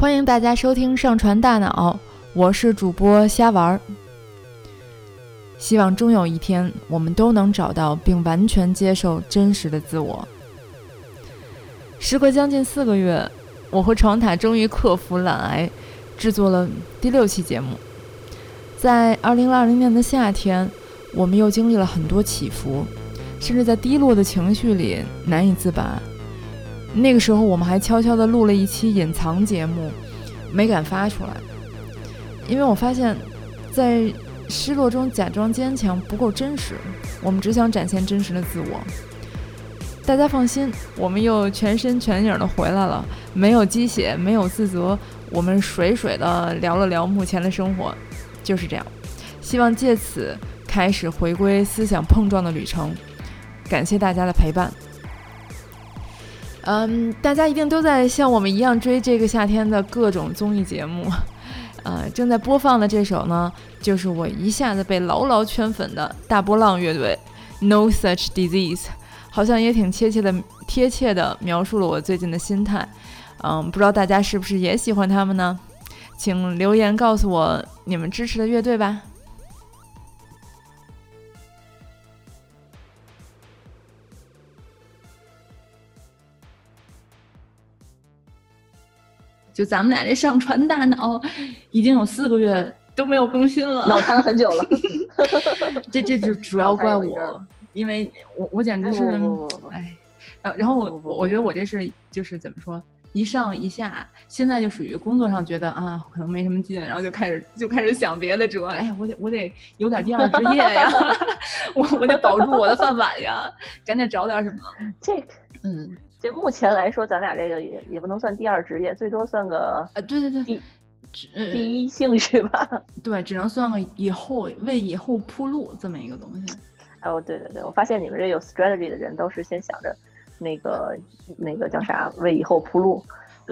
欢迎大家收听《上传大脑》，我是主播瞎玩儿。希望终有一天，我们都能找到并完全接受真实的自我。时隔将近四个月，我和床塔终于克服懒癌，制作了第六期节目。在二零二零年的夏天，我们又经历了很多起伏，甚至在低落的情绪里难以自拔。那个时候，我们还悄悄地录了一期隐藏节目，没敢发出来，因为我发现，在失落中假装坚强不够真实。我们只想展现真实的自我。大家放心，我们又全身全影的回来了，没有鸡血，没有自责，我们水水的聊了聊目前的生活，就是这样。希望借此开始回归思想碰撞的旅程。感谢大家的陪伴。嗯，大家一定都在像我们一样追这个夏天的各种综艺节目，呃，正在播放的这首呢，就是我一下子被牢牢圈粉的大波浪乐队《No Such Disease》，好像也挺贴切的，贴切的描述了我最近的心态。嗯，不知道大家是不是也喜欢他们呢？请留言告诉我你们支持的乐队吧。就咱们俩这上传大脑，已经有四个月都没有更新了，脑瘫很久了。这这就主要怪我，因为我我简直是哎，然然后我我觉得我这是就是怎么说，一上一下，现在就属于工作上觉得啊可能没什么劲，然后就开始就开始想别的辙，哎呀我得我得有点第二职业呀，我我得保住我的饭碗呀，赶紧找点什么。这嗯。就目前来说，咱俩这个也也不能算第二职业，最多算个啊，对对对，第第一兴趣吧。对，只能算个以后为以后铺路这么一个东西。哦，对对对，我发现你们这有 strategy 的人都是先想着那个那个叫啥，为以后铺路，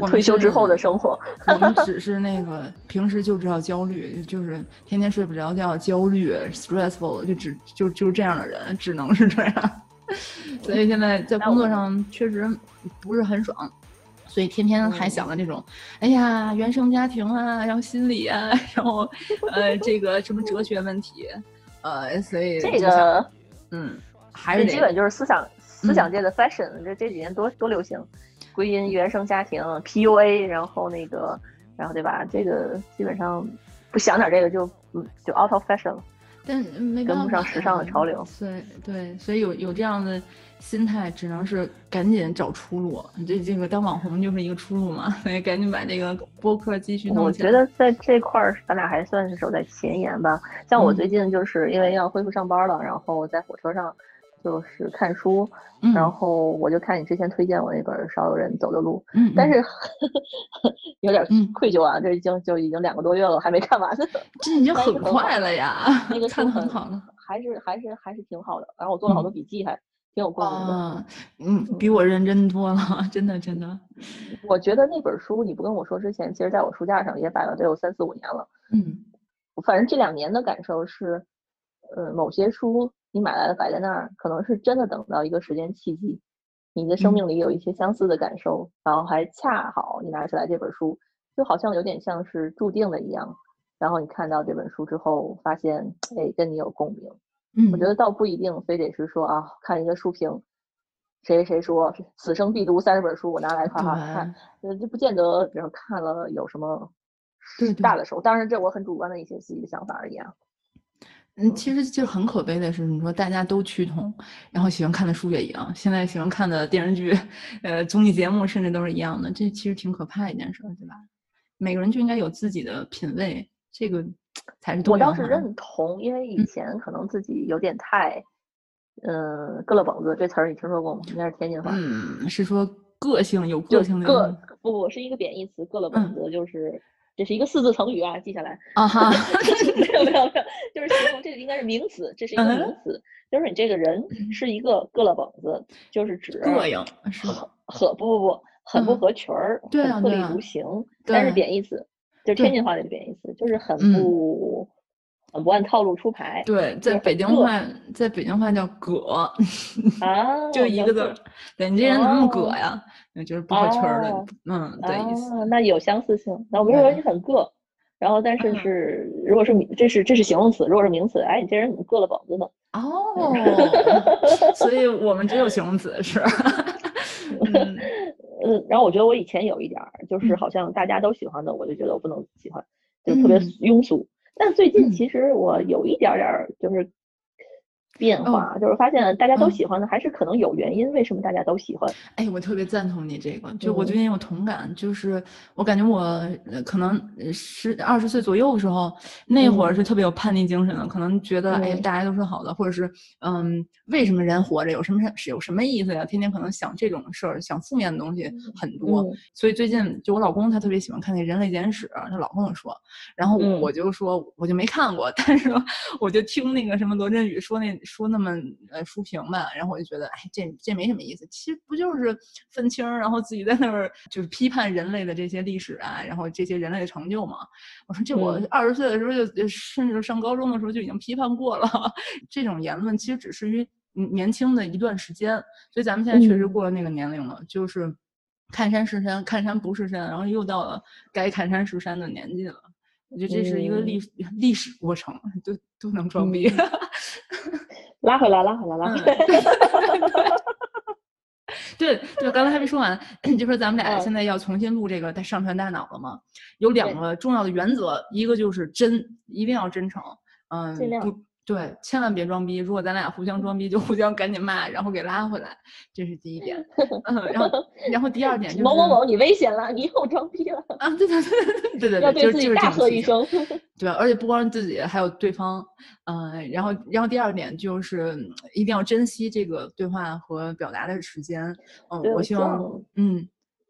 退休之后的生活。我们只是那个平时就知道焦虑，就是天天睡不着觉，焦虑，stressful，就只就就这样的人，只能是这样。所以现在在工作上确实不是很爽，所以天天还想着这种，哎呀，原生家庭啊，然后心理啊，然后呃，这个什么哲学问题，呃，所以这个，嗯，还是基本就是思想思想界的 fashion，这这几年多多流行，归因原生家庭 PUA，然后那个，然后对吧？这个基本上不想点这个就嗯就 out of fashion 了。但没跟不上时尚的潮流，对对，所以有有这样的心态，只能是赶紧找出路。这这个当网红就是一个出路嘛，所以赶紧把这个播客继续弄我觉得在这块儿，咱俩还算是走在前沿吧。像我最近就是因为要恢复上班了，然后在火车上。就是看书，然后我就看你之前推荐我那本《少有人走的路》，嗯，但是 有点愧疚啊，这已经就已经两个多月了，还没看完呢。这已经 很快了呀，那 个看的很好了，还是还是还是挺好的。然后我做了好多笔记，还挺有共鸣的。嗯，比我认真多了，真的真的。我觉得那本书你不跟我说之前，其实在我书架上也摆了得有三四五年了。嗯，反正这两年的感受是，呃，某些书。你买来的摆在那儿，可能是真的等到一个时间契机，你的生命里有一些相似的感受，然后还恰好你拿出来这本书，就好像有点像是注定的一样。然后你看到这本书之后，发现哎，跟你有共鸣。嗯，我觉得倒不一定非得是说啊，看一个书评，谁谁说此生必读三十本书，我拿来哈哈看，呃，就不见得，比如看了有什么大的收获。当然，这我很主观的一些自己的想法而已啊。嗯，其实就很可悲的是，你说大家都趋同，然后喜欢看的书也一样，现在喜欢看的电视剧、呃综艺节目甚至都是一样的，这其实挺可怕一件事，对吧？每个人就应该有自己的品味，这个才是我倒是认同，因为以前可能自己有点太，嗯，各了本子这词儿你听说过吗？应该是天津话。嗯，是说个性有个性的。个不不是一个贬义词，各了本子就是。这是一个四字成语啊，记下来。啊哈，没有没有没有，就是形容这个应该是名词，这是一个名词，就是你这个人是一个个了蹦子，就是指膈应是很不不不很不合群儿，很特立独行，但是贬义词，就是天津话里的贬义词，就是很不很不按套路出牌。对，在北京话，在北京话叫“葛”，啊，就一个字。对你这人怎么那么葛呀？就是不合群的，嗯，对意思。那有相似性。那我们说你很个，然后但是是，如果是这是这是形容词，如果是名词，哎，你这人怎么硌了膀子呢？哦，所以我们只有形容词是。嗯，嗯，然后我觉得我以前有一点儿，就是好像大家都喜欢的，我就觉得我不能喜欢，就特别庸俗。但最近其实我有一点点儿就是。变化就是发现大家都喜欢的，还是可能有原因。为什么大家都喜欢？哎，我特别赞同你这个，就我最近有同感，就是我感觉我可能十二十岁左右的时候，那会儿是特别有叛逆精神的，可能觉得哎，大家都是好的，或者是嗯，为什么人活着有什么是有什么意思呀？天天可能想这种事儿，想负面的东西很多。所以最近就我老公他特别喜欢看那《人类简史》，他老跟我说，然后我就说我就没看过，但是我就听那个什么罗振宇说那。说那么呃书评吧，然后我就觉得，哎，这这没什么意思。其实不就是愤青，然后自己在那儿就是批判人类的这些历史啊，然后这些人类的成就嘛。我说这我二十岁的时候就甚至上高中的时候就已经批判过了。这种言论其实只是于年轻的一段时间，所以咱们现在确实过了那个年龄了，就是看山是山，看山不是山，然后又到了该看山是山的年纪了。我觉得这是一个历历史过程，都都能装逼。拉回来，拉回来，拉回来。对对，刚才还没说完，就说咱们俩现在要重新录这个上传大脑了嘛？有两个重要的原则，一个就是真，一定要真诚，嗯，不。对，千万别装逼。如果咱俩互相装逼，就互相赶紧骂，然后给拉回来，这是第一点。嗯，然后，然后第二点就是某某某，你危险了，你又装逼了啊！对 对对对对，要对自己大喝一声。对，而且不光是自己，还有对方。嗯，然后，然后第二点就是一定要珍惜这个对话和表达的时间。嗯，我希望，嗯，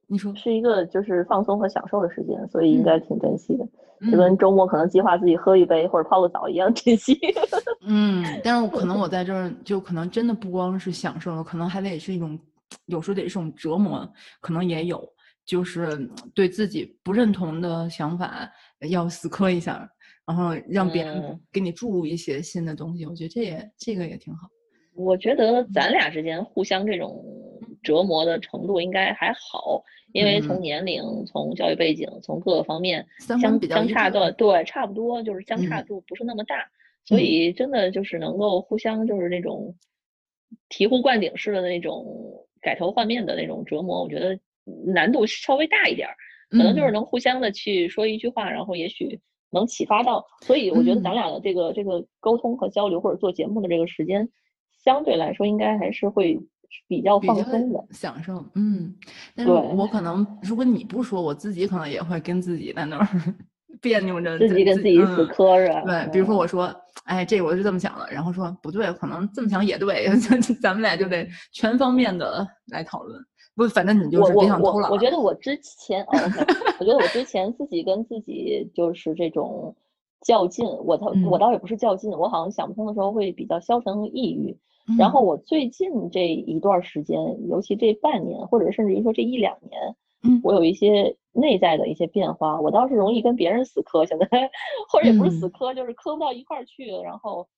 你说是一个就是放松和享受的时间，所以应该挺珍惜的。就跟周末可能计划自己喝一杯或者泡个澡一样珍惜。嗯，但是可能我在这儿就可能真的不光是享受了，可能还得是一种，有时候得是一种折磨，可能也有，就是对自己不认同的想法要死磕一下，然后让别人给你注入一些新的东西。我觉得这也这个也挺好。我觉得咱俩之间互相这种折磨的程度应该还好。因为从年龄、从教育背景、从各个方面相相差的。对差不多，就是相差度不是那么大，所以真的就是能够互相就是那种醍醐灌顶式的那种改头换面的那种折磨，我觉得难度稍微大一点，可能就是能互相的去说一句话，然后也许能启发到，所以我觉得咱俩的这个这个沟通和交流或者做节目的这个时间相对来说应该还是会。比较放松的享受，嗯，但是我可能如果你不说，我自己可能也会跟自己在那儿 别扭着，自己跟自己死磕着。对，比如说我说，哎，这我是这么想的，然后说不对，可能这么想也对，咱们俩就得全方面的来讨论。不，反正你就是别想偷懒。我觉得我之前，我觉得我之前自己跟自己就是这种较劲，我倒我倒也不是较劲，我好像想不通的时候会比较消沉和抑郁。然后我最近这一段时间，尤其这半年，或者甚至于说这一两年，嗯，我有一些内在的一些变化。我倒是容易跟别人死磕，现在或者也不是死磕，就是磕不到一块儿去。然后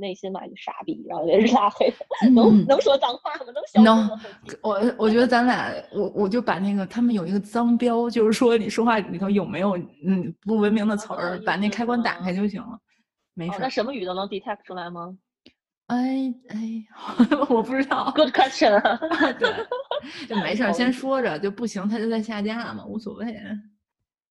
内心嘛就傻逼，然后也是 拉黑。能能说脏话吗？能小能。我我觉得咱俩，我我就把那个他们有一个脏标，就是说你说话里头有没有嗯不文明的词儿，把那开关打开就行了。没事。那什么语都能 detect 出来吗？哎哎，我不知道。Good question。对，就没事，先说着就不行，他就在下架嘛，无所谓。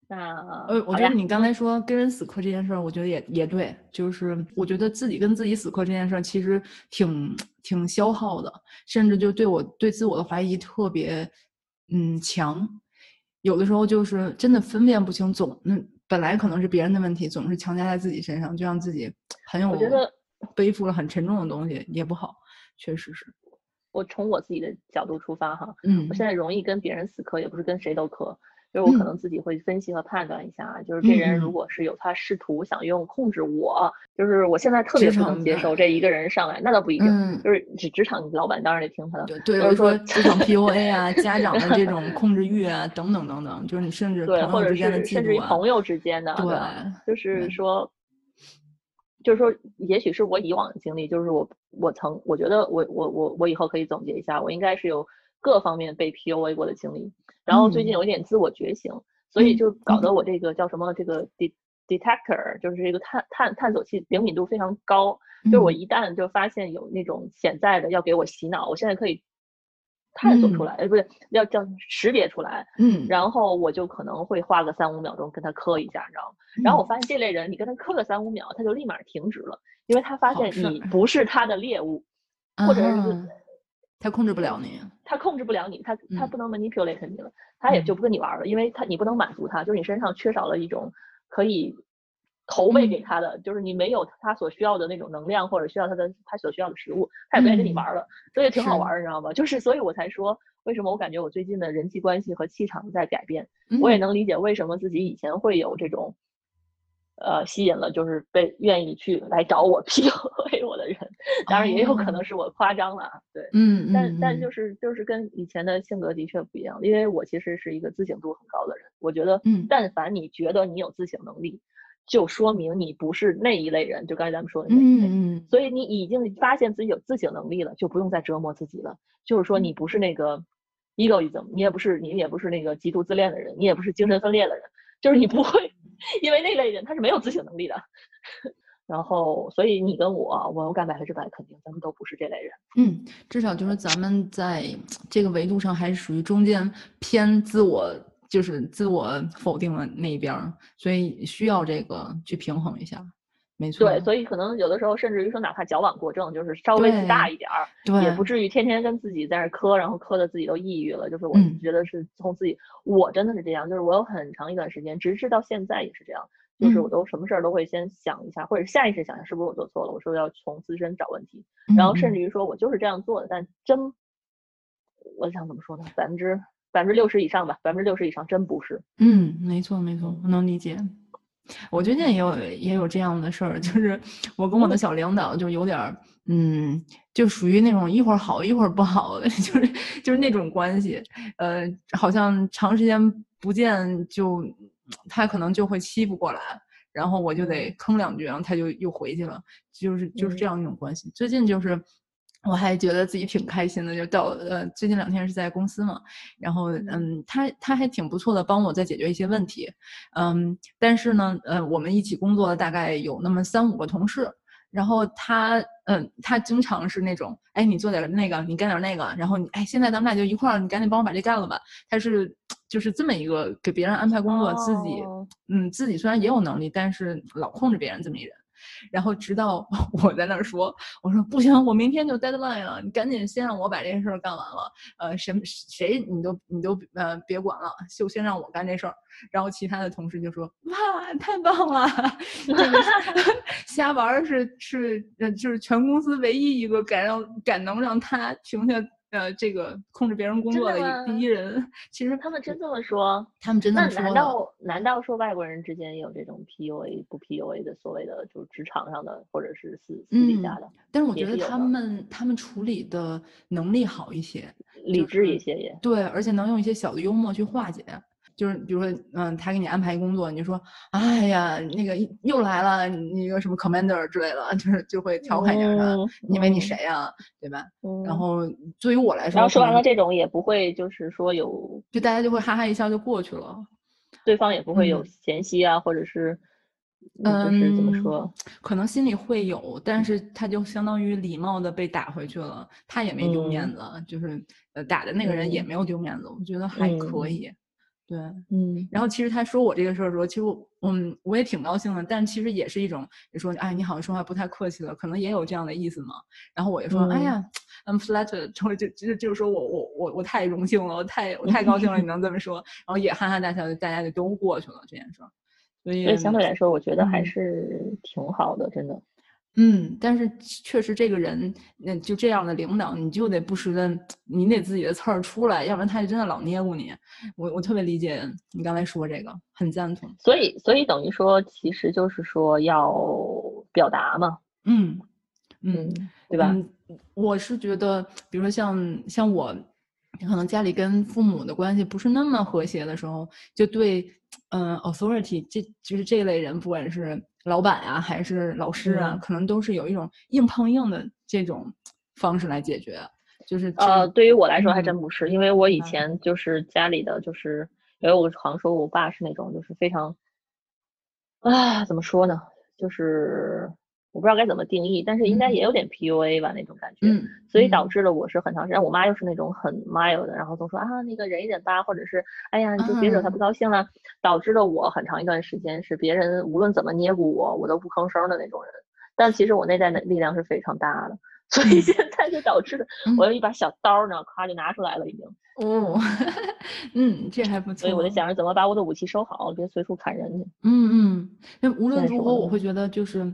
那呃，我觉得你刚才说跟人死磕这件事儿，我觉得也也对，就是我觉得自己跟自己死磕这件事儿，其实挺挺消耗的，甚至就对我对自我的怀疑特别嗯强，有的时候就是真的分辨不清，总嗯本来可能是别人的问题，总是强加在自己身上，就让自己很有。我觉得。背负了很沉重的东西也不好，确实是。我从我自己的角度出发哈，嗯，我现在容易跟别人死磕，也不是跟谁都磕，就是我可能自己会分析和判断一下，就是这人如果是有他试图想用控制我，就是我现在特别不能接受这一个人上来，那倒不一定，就是职职场老板当然得听他的，对，就是说职场 PUA 啊，家长的这种控制欲啊，等等等等，就是你甚至对，或者是甚至于朋友之间的，对，就是说。就是说，也许是我以往的经历，就是我我曾我觉得我我我我以后可以总结一下，我应该是有各方面被 PUA 过的经历，然后最近有一点自我觉醒，所以就搞得我这个叫什么这个 de detector，就是这个探探探索器灵敏度非常高，就是我一旦就发现有那种潜在的要给我洗脑，我现在可以。探索出来，哎，不是要叫识别出来，嗯，然后我就可能会花个三五秒钟跟他磕一下，你知道吗？然后我发现这类人，你跟他磕个三五秒，他就立马停止了，因为他发现你。不是他的猎物，或者是他控制不了你，他控制不了你，他他不能 manipulate 你了，他也就不跟你玩了，因为他你不能满足他，就是你身上缺少了一种可以。投喂给他的就是你没有他所需要的那种能量，或者需要他的他所需要的食物，他也不愿意跟你玩了，所以挺好玩，你知道吗？就是所以我才说，为什么我感觉我最近的人际关系和气场在改变，我也能理解为什么自己以前会有这种，呃，吸引了就是被愿意去来找我 PUA 我的人，当然也有可能是我夸张了，对，嗯，但但就是就是跟以前的性格的确不一样，因为我其实是一个自省度很高的人，我觉得，嗯，但凡你觉得你有自省能力。就说明你不是那一类人，就刚才咱们说的那一类，所以你已经发现自己有自省能力了，就不用再折磨自己了。就是说你不是那个 egoism，你也不是你也不是那个极度自恋的人，你也不是精神分裂的人，就是你不会 因为那类人他是没有自省能力的。然后，所以你跟我，我我敢百分之百肯定，咱们都不是这类人。嗯，至少就是咱们在这个维度上还是属于中间偏自我。就是自我否定了那一边，所以需要这个去平衡一下，没错。对，所以可能有的时候，甚至于说，哪怕矫枉过正，就是稍微自大一点儿，也不至于天天跟自己在那磕，然后磕的自己都抑郁了。就是我觉得是从自己，我真的是这样，就是我有很长一段时间，直至到现在也是这样，就是我都什么事儿都会先想一下，或者下意识想一下是不是我做错了，我说要从自身找问题，然后甚至于说我就是这样做的，但真，我想怎么说呢？百分之。百分之六十以上吧，百分之六十以上真不是。嗯，没错没错，我能理解。我最近也有也有这样的事儿，就是我跟我的小领导就有点儿，嗯，就属于那种一会儿好一会儿不好的，就是就是那种关系。呃，好像长时间不见，就他可能就会欺负过来，然后我就得坑两句，然后他就又回去了，就是就是这样一种关系。最近就是。我还觉得自己挺开心的，就到呃最近两天是在公司嘛，然后嗯。他他还挺不错的，帮我在解决一些问题，嗯但是呢呃我们一起工作的大概有那么三五个同事，然后他嗯他经常是那种哎你做点那个你干点那个，然后你哎现在咱们俩就一块儿，你赶紧帮我把这干了吧，他是就是这么一个给别人安排工作，自己嗯自己虽然也有能力，但是老控制别人这么一人。然后直到 我在那儿说，我说不行，我明天就 deadline 了，你赶紧先让我把这件事儿干完了。呃，什么谁你都你都呃别管了，就先让我干这事儿。然后其他的同事就说哇，太棒了，这个 瞎玩是是呃就是全公司唯一一个敢让敢能让他停下。呃，这个控制别人工作的第一人，其实他们真这么说，他们真这么说。难道难道说外国人之间也有这种 PUA 不 PUA 的所谓的，就是职场上的或者是私私底下的？但是我觉得他们他们处理的能力好一些，理智一些也对，而且能用一些小的幽默去化解。就是比如说，嗯，他给你安排一工作，你就说，哎呀，那个又来了，那个什么 commander 之类的，就是就会调侃一下他，因为你谁呀，对吧？然后对于我来说，然后说完了这种也不会，就是说有，就大家就会哈哈一笑就过去了，对方也不会有嫌隙啊，或者是，就是怎么说，可能心里会有，但是他就相当于礼貌的被打回去了，他也没丢面子，就是呃打的那个人也没有丢面子，我觉得还可以。对，嗯，然后其实他说我这个事儿的时候，其实我，嗯，我也挺高兴的，但其实也是一种，你说，哎，你好像说话不太客气了，可能也有这样的意思嘛。然后我就说，哎呀，I'm flattered，就就就就是说我我我我太荣幸了，我太我太高兴了，你 能这么说，然后也哈哈大笑，大家就都过去了这件事儿。所以相对来说，我觉得还是挺好的，真的。嗯，但是确实这个人，那就这样的领导，你就得不时的，你得自己的刺儿出来，要不然他就真的老捏咕你。我我特别理解你刚才说这个，很赞同。所以所以等于说，其实就是说要表达嘛。嗯嗯，对吧？我是觉得，比如说像像我，可能家里跟父母的关系不是那么和谐的时候，就对，嗯，authority 这就是这类人，不管是老板啊还是老师啊，可能都是有一种硬碰硬的这种方式来解决。就是呃，对于我来说还真不是，因为我以前就是家里的就是，因为我好像说我爸是那种就是非常，啊，怎么说呢，就是。我不知道该怎么定义，但是应该也有点 PUA 吧那种感觉，所以导致了我是很长时间，我妈又是那种很 mild 的，然后总说啊那个忍一忍吧，或者是哎呀你就别惹她不高兴了，导致了我很长一段时间是别人无论怎么捏咕我，我都不吭声的那种人。但其实我内在的力量是非常大的，所以现在就导致我有一把小刀呢，咔就拿出来了已经。哦，嗯，这还不错。所以我就想着怎么把我的武器收好，别随处砍人去。嗯嗯，那无论如何我会觉得就是。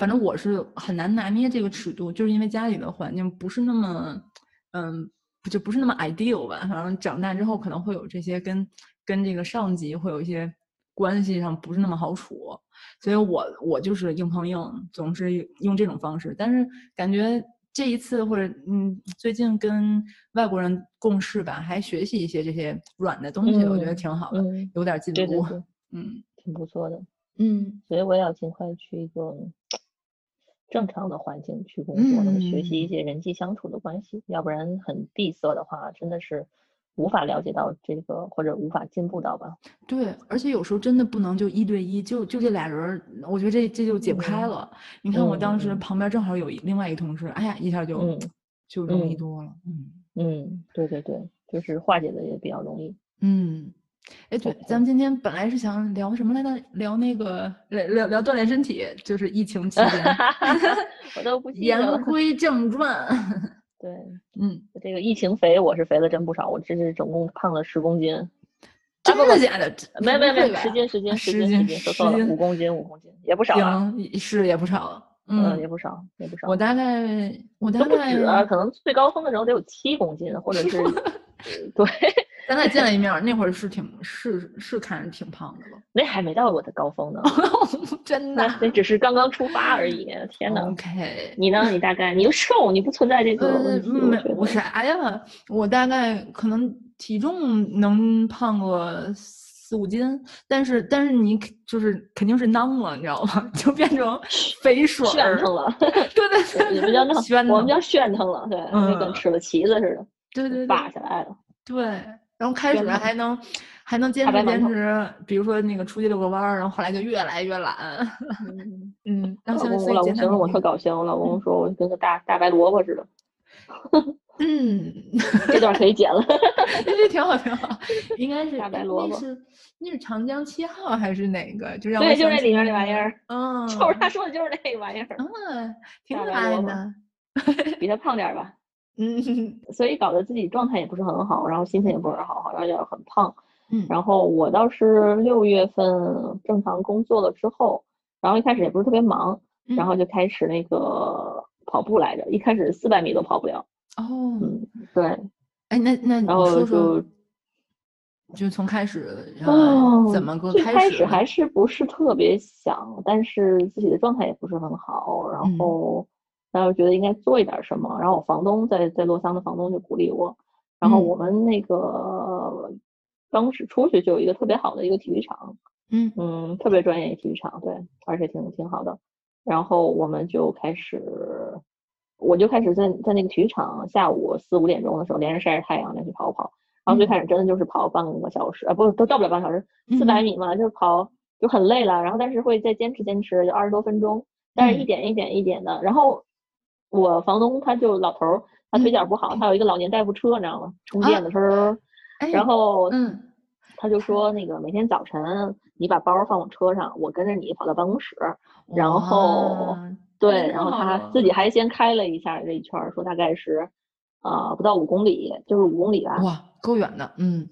反正我是很难拿捏这个尺度，就是因为家里的环境不是那么，嗯，就不是那么 ideal 吧。反正长大之后可能会有这些跟跟这个上级会有一些关系上不是那么好处，所以我我就是硬碰硬，总是用这种方式。但是感觉这一次或者嗯最近跟外国人共事吧，还学习一些这些软的东西，我觉得挺好的，有点进步，嗯，挺不错的，嗯，所以我也要尽快去一个。正常的环境去工作，能学习一些人际相处的关系，要不然很闭塞的话，真的是无法了解到这个或者无法进步到吧？对，而且有时候真的不能就一对一，就就这俩人，我觉得这这就解不开了。你看我当时旁边正好有另外一个同事，哎呀，一下就就容易多了。嗯嗯，对对对，就是化解的也比较容易。嗯。哎，对，咱们今天本来是想聊什么来着？聊那个聊聊聊锻炼身体，就是疫情期间。我都不言归正传。对，嗯，这个疫情肥，我是肥了真不少，我这是总共胖了十公斤。真的假的？没没没，十斤十斤十斤十斤，说错了，五公斤五公斤，也不少啊。是也不少，嗯，也不少也不少。我大概我大概可能最高峰的时候得有七公斤，或者是 对。咱俩见了一面，那会儿是挺是是看着挺胖的了，那还没到我的高峰呢，真的，那只是刚刚出发而已。天哪！OK，你呢？你大概你又瘦，你不存在这个问题。我啥呀？我大概可能体重能胖个四五斤，但是但是你就是肯定是囊了，你知道吗？就变成肥水儿了。对对对，你们叫那，我们叫炫腾了，对，跟吃了旗子似的，对对，拔下来了，对。然后开始还能还能坚持坚持，比如说那个出去遛个弯儿，然后后来就越来越懒。嗯，然后现在我老公形容我特搞笑，我老公说我跟个大大白萝卜似的。嗯，这段可以剪了，这挺好挺好。应该是大白萝卜，是那是长江七号还是哪个？就让对，就那里面那玩意儿。嗯，就是他说的就是那个玩意儿。嗯，挺可爱的，比他胖点吧。嗯，所以搞得自己状态也不是很好，然后心情也不是好，好像有点很胖。嗯，然后我倒是六月份正常工作了之后，然后一开始也不是特别忙，然后就开始那个跑步来着。一开始四百米都跑不了。哦，嗯，对。哎，那那然后就就从开始然后，怎么个开始？最开始还是不是特别想，但是自己的状态也不是很好，然后。然后觉得应该做一点什么，然后我房东在在洛桑的房东就鼓励我，然后我们那个当时出去就有一个特别好的一个体育场，嗯。嗯，特别专业体育场，对，而且挺挺好的。然后我们就开始，我就开始在在那个体育场下午四五点钟的时候连着晒着太阳连续跑跑，然后最开始真的就是跑半个小时，啊不都到不了半个小时，四百米嘛，就是跑就很累了，然后但是会再坚持坚持，就二十多分钟，但是一点一点一点的，然后。我房东他就老头儿，他腿脚不好，他有一个老年代步车，你知道吗？充电的车，然后嗯，他就说那个每天早晨你把包放我车上，我跟着你跑到办公室，然后 对，然后他自己还先开了一下这一圈，说大概是啊不到五公里，就是五公里吧。哇，够远的，嗯。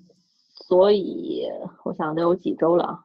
所以我想得有几周了，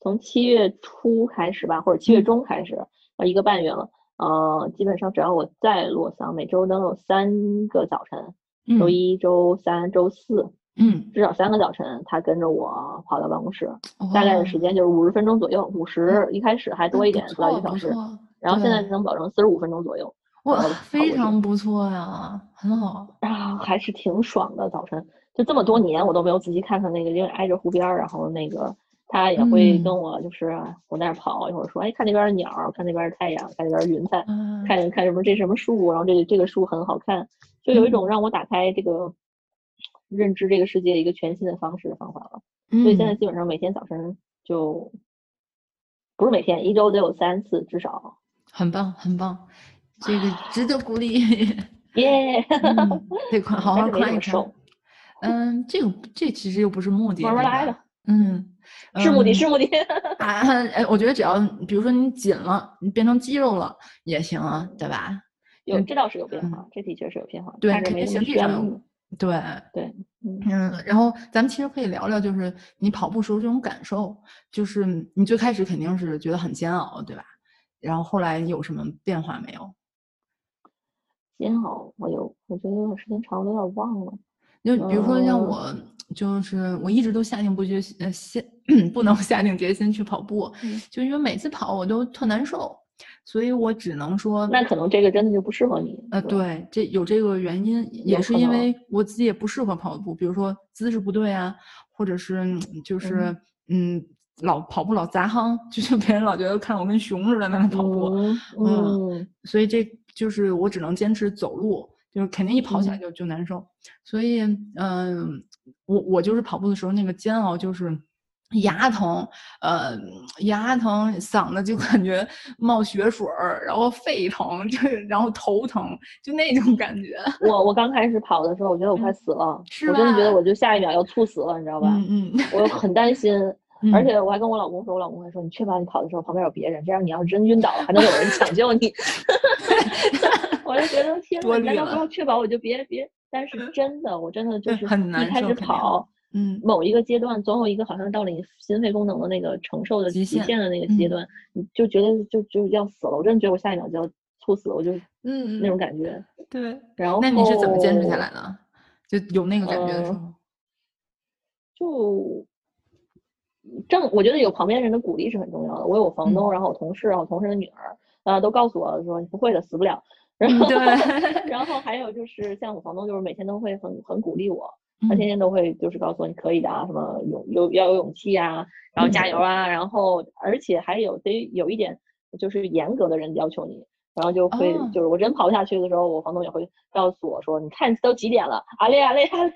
从七月初开始吧，或者七月中开始，啊一个半月了。呃，基本上只要我在洛桑，每周能有三个早晨，周一、周三、周四，嗯，至少三个早晨，他跟着我跑到办公室，大概的时间就是五十分钟左右，五十，一开始还多一点，不到一个小时，然后现在能保证四十五分钟左右。哇，非常不错呀，很好。啊，还是挺爽的。早晨。就这么多年，我都没有仔细看看那个，因为挨着湖边儿，然后那个他也会跟我就是我那儿跑一会儿，说哎，看那边的鸟，看那边的太阳，看那边云彩，看看什么这什么树，然后这这个树很好看，就有一种让我打开这个认知这个世界一个全新的方式方法了。所以现在基本上每天早晨就不是每天，一周得有三次至少。很棒，很棒。这个值得鼓励，耶！得 快好好看一看。嗯，这个这其实又不是目的，慢慢来的。嗯，是目的，是目的。啊，哎，我觉得只要比如说你紧了，你变成肌肉了也行啊，对吧？有，这倒是有变化，这的确是有变化。对，肯定形体上。对对，嗯，然后咱们其实可以聊聊，就是你跑步时候这种感受，就是你最开始肯定是觉得很煎熬，对吧？然后后来有什么变化没有？煎熬，我有，我觉得有点时间长了，有点忘了。就比如说像我，就是我一直都下定不决心，呃，下 不能 下定决心去跑步，就因为每次跑我都特难受，所以我只能说，那可能这个真的就不适合你。呃，对，这有这个原因，也是因为我自己也不适合跑步，比如说姿势不对啊，或者是就是嗯，老跑步老砸夯，就是别人老觉得看我跟熊似的在那跑步，嗯，所以这。就是我只能坚持走路，就是肯定一跑起来就就难受，所以嗯，我我就是跑步的时候那个煎熬就是牙疼，呃牙疼，嗓子就感觉冒血水儿，然后肺疼，就然后头疼，就那种感觉。我我刚开始跑的时候，我觉得我快死了，我真的觉得我就下一秒要猝死了，你知道吧？嗯嗯，我很担心。而且我还跟我老公说，我老公还说，你确保你跑的时候旁边有别人，这样你要是真晕倒了，还能有人抢救你。我就觉得天哪，难道不要确保我就别别？但是真的，我真的就是一开始跑，嗯，某一个阶段总有一个好像到了你心肺功能的那个承受的极限的那个阶段，你就觉得就就要死了。我真的觉得我下一秒就要猝死了，我就嗯那种感觉。对，然后那你是怎么坚持下来的？就有那个感觉的时候，就。正我觉得有旁边人的鼓励是很重要的。我有房东，然后我同事，然后同事的女儿，呃，都告诉我说你不会的，死不了。然后，然。后还有就是像我房东，就是每天都会很很鼓励我，他天天都会就是告诉我你可以的啊，什么勇有要有勇气啊，然后加油啊，然后而且还有得有一点就是严格的人要求你，然后就会就是我真跑不下去的时候，我房东也会告诉我说你看都几点了，啊累啊累啊累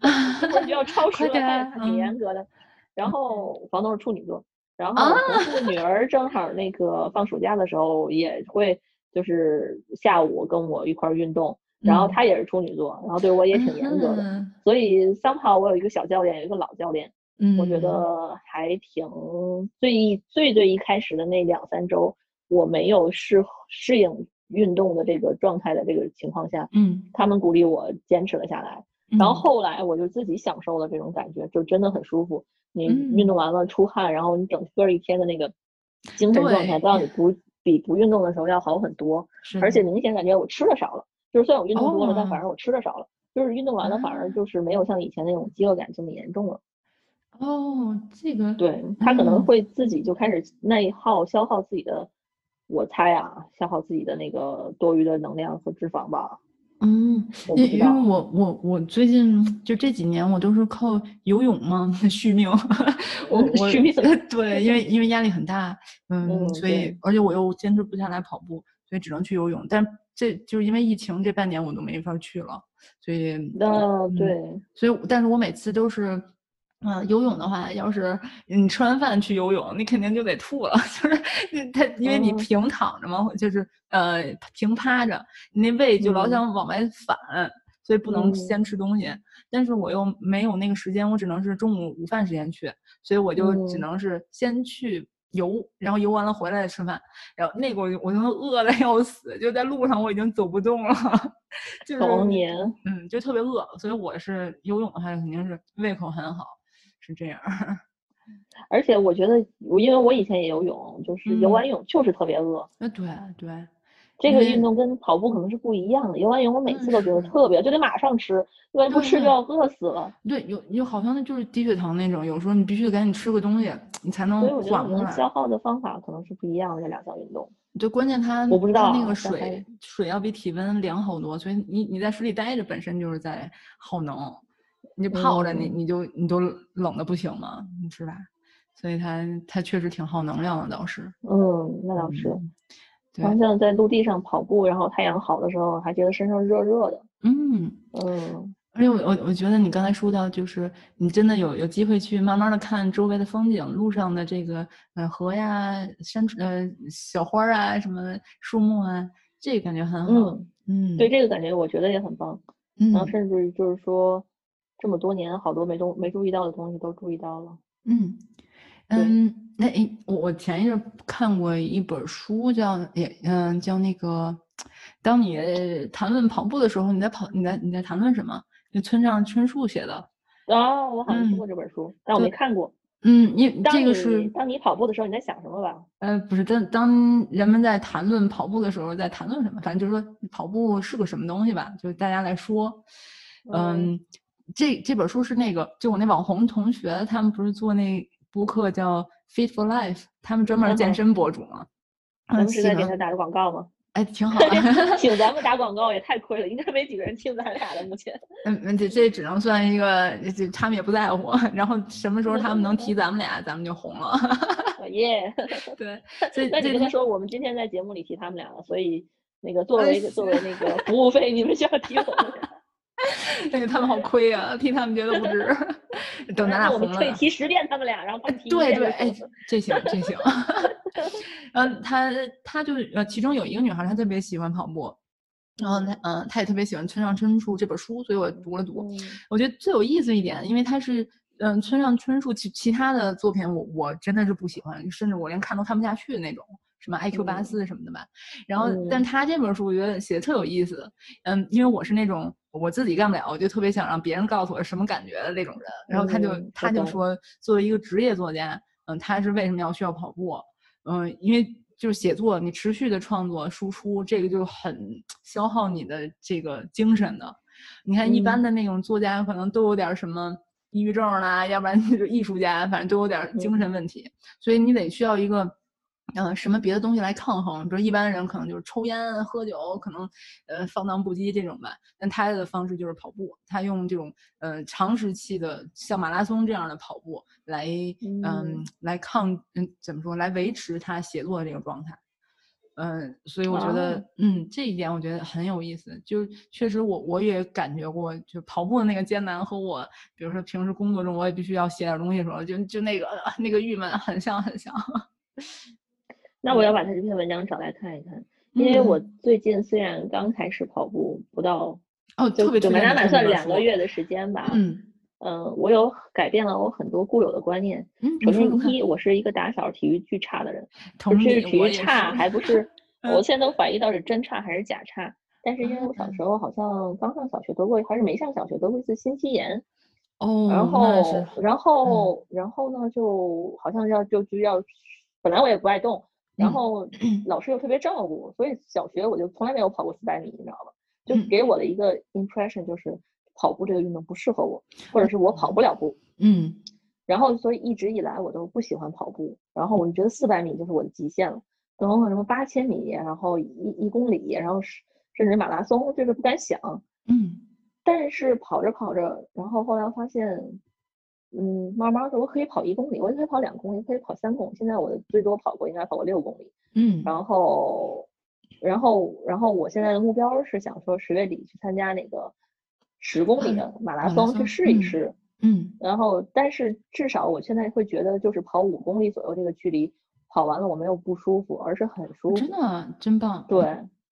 我就要超时了，挺严格的。然后房东是处女座，然后同事的女儿正好那个放暑假的时候也会就是下午跟我一块运动，然后她也是处女座，然后对我也挺严格的，所以三跑我有一个小教练，有一个老教练，我觉得还挺最最最一开始的那两三周我没有适适应运动的这个状态的这个情况下，嗯，他们鼓励我坚持了下来，然后后来我就自己享受了这种感觉，就真的很舒服。你运动完了出汗，然后你整个一天的那个精神状态，都让你。不比不运动的时候要好很多。而且明显感觉我吃的少了，就是虽然我运动多了，但反而我吃的少了。就是运动完了，反而就是没有像以前那种饥饿感这么严重了。哦，这个对他可能会自己就开始内耗，消耗自己的，我猜啊，消耗自己的那个多余的能量和脂肪吧。嗯，因因为我我我最近就这几年我都是靠游泳嘛 续命，我我续命对，因为因为压力很大，嗯，所以而且我又坚持不下来跑步，所以只能去游泳。但这就是因为疫情这半年我都没法去了，所以嗯对，所以但是我每次都是。啊，游泳的话，要是你吃完饭去游泳，你肯定就得吐了，就是它，因为你平躺着嘛，就是呃平趴着，你那胃就老想往外反，所以不能先吃东西。但是我又没有那个时间，我只能是中午午饭时间去，所以我就只能是先去游，然后游完了回来再吃饭。然后那个我我就饿的要死，就在路上我已经走不动了，就是嗯，就特别饿。所以我是游泳的话，肯定是胃口很好。是这样，而且我觉得，我因为我以前也游泳，就是游完泳就是特别饿。呃，对对，这个运动跟跑步可能是不一样的。游完泳我每次都觉得特别，就得马上吃，因为不吃就要饿死了。对，有有好像那就是低血糖那种，有时候你必须得赶紧吃个东西，你才能缓过来。消耗的方法可能是不一样的，这两项运动。就关键它我不知道那个水水要比体温凉好多，所以你你在水里待着本身就是在耗能，你泡着你嗯你就你都冷的不行嘛，是吧？所以它它确实挺耗能量的，倒是。嗯，那倒是。嗯对然，后像在陆地上跑步，然后太阳好的时候，还觉得身上热热的。嗯。嗯而且我我我觉得你刚才说到，就是你真的有有机会去慢慢的看周围的风景，路上的这个呃河呀、山呃小花儿啊、什么树木啊，这个感觉很好。嗯，嗯，对这个感觉我觉得也很棒。嗯然后甚至于就是说，这么多年好多没东没注意到的东西都注意到了。嗯嗯，那诶，我我前一阵儿看过一本书叫，也嗯叫那个，当你谈论跑步的时候，你在跑你在你在谈论什么？就村上春树写的。哦，我好像嗯听过这本书，但我没看过。嗯，你这个是当你跑步的时候，你在想什么吧？呃，不是，当当人们在谈论跑步的时候，在谈论什么？反正就是说跑步是个什么东西吧，就是大家来说，嗯嗯，这这本书是那个，就我那网红同学，他们不是做那播客叫 Fit for Life，他们专门健身博主嘛，嗯，咱们是在给他打的广告吗？哎，挺好的，请咱们打广告也太亏了，应该没几个人听咱俩的。目前，嗯嗯，这这只能算一个，这他们也不在乎，然后什么时候他们能提咱们俩，咱们就红了，哦 耶！对，这那你这跟他说，我们今天在节目里提他们俩了，所以那个作哎为作为那个服务费，你们需要提我们俩。那个他们好亏啊，替他们觉得不值。等咱俩我们可以，提十遍他们俩，然后他提一对对，哎这行这行。然后他他就呃，其中有一个女孩，她特别喜欢跑步，然后她嗯、她也特别喜欢村上春树这本书，所以我读了读。嗯我觉得最有意思一点，因为他是嗯村上春树其其他的作品我我真的是不喜欢，甚至我连看都看不下去的那种，什么 IQ 八嗯四什么的吧。然后，但嗯他这本书我觉得写的特有意思，嗯，因为我是那种我自己干不了，我就特别想让别人告诉我什么感觉的那种人。然后他就、嗯他就说，作为一个职业作家，嗯，他是为什么要需要跑步？嗯，因为就是写作，你持续的创作输出，这个就很消耗你的这个精神的。你看，一般嗯的那种作家可能都有点儿什么抑郁症啦，要不然就是艺术家，反正都有点儿精嗯神问题，所以你得需要一个。呃，什么别的东西来抗衡？比如一般人可能就是抽烟、喝酒，可能呃放荡不羁这种吧。但他的方式就是跑步，他用这种呃长时期的像马拉松这样的跑步来嗯嗯来抗嗯怎么说来维持他写作的这个状态。嗯，所以我觉得，哦嗯，这一点我觉得很有意思。就是确实我我也感觉过，就跑步的那个艰难和我，比如说平时工作中我也必须要写点东西的时候，就就那个呃那个郁闷很像很像。那我要把他这篇文章找来看一看，因为我嗯。最近虽然刚开始跑步，不到哦，就特别就满打满算两个月的时间吧，嗯。嗯，我有改变了我很多固有的观念。嗯，首先一，我是一个打小体育巨差的人，不同是体育差，还不是，嗯。我现在都怀疑到底真差还是假差。但是因为我小嗯时候好像刚上小学得过，还是没上小学得过一次心肌炎，哦，然后然后然后呢，就好像要就就要，本来我也不爱动，然嗯后老师又特别照顾，所以小学我就从来没有跑过四百米，你知道吗？就嗯给我的一个 impression 就是跑步这个运动不适合我，或者是我跑不了步。嗯然后所以一直以来我都不喜欢跑步，然后我就觉得四百米就是我的极限了，然后什么八千米，然后一一公里，然后是甚至马拉松，就是不敢想。嗯但是跑着跑着，然后后来发现，嗯，慢慢的我可以跑一公里，我也可以跑两公里，可以跑三公里。现在我的最多跑过应该跑过六公里，嗯，然后，然后，然后我现在的目标是想说十月底去参加那个十公里的马拉松去试一试。嗯然后，但是至少我现在会觉得，就是跑五公里左右这个距离，跑完了我没有不舒服，而是很舒服。真的真棒。对，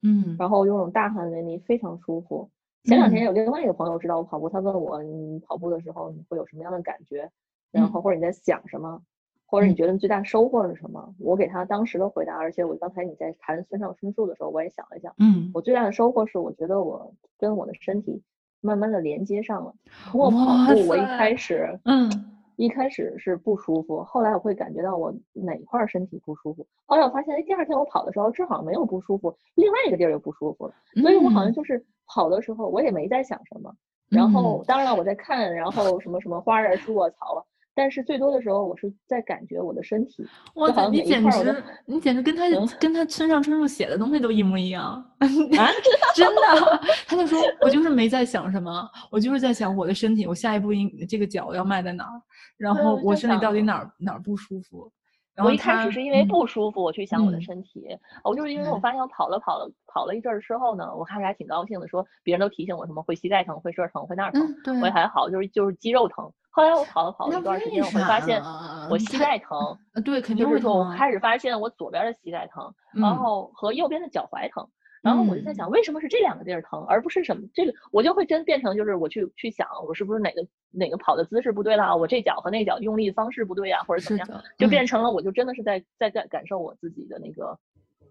嗯然后有种大汗淋漓，非常舒服。前两天嗯。有另外一个朋友知道我跑步，他问我你跑步的时候你会有什么样的感觉，然后或者你在想什么，或者你嗯。觉得你最大收获是什么？我给他当时的回答，而且我刚才你在谈村上春树的时候，我也想了想，嗯，我最大的收获是我觉得我跟我的身体慢慢的连接上了。通过跑步，我一开始嗯。一开始是不舒服，后来我会感觉到我哪块儿身体不舒服，后来我发现，哎，第二天我跑的时候这好像没有不舒服，另外一个地儿又不舒服了，所以我好像嗯。就是跑的时候我也没在想什么，然后当然了我在看，然后什么什么花儿啊、树啊、草啊，但是最多的时候，我是在感觉我的身体。哇塞，你简直，你简直跟他嗯跟他村上春树写的东西都一模一样 啊！真的，他就说，我就是没在想什么，我就是在想我的身体，我下一步应这个脚要迈在哪儿，然后我身体到底哪儿哪儿不舒服。然后我一开始是因为不舒服，我去想我的嗯身体。我就是因为我发现我跑了跑了跑了一阵儿之后呢，我开始还挺高兴的，说别人都提醒我什么会膝盖疼、会这儿疼、会那儿疼，嗯，对，我也还好，就是就是肌肉疼。后来我跑了跑了一段时间，我会发现我膝盖疼，呃，对，肯定会就是说我。开始发现我左边的膝盖疼，然嗯后和右边的脚踝疼。然后我就在想，为什么是这两个地儿疼，而不是什么这个？我就会真变成就是我去去想，我是不是哪个哪个跑的姿势不对啦？我这脚和那脚用力方式不对呀，或者怎么样？就嗯变成了我就真的是在在在感受我自己的那个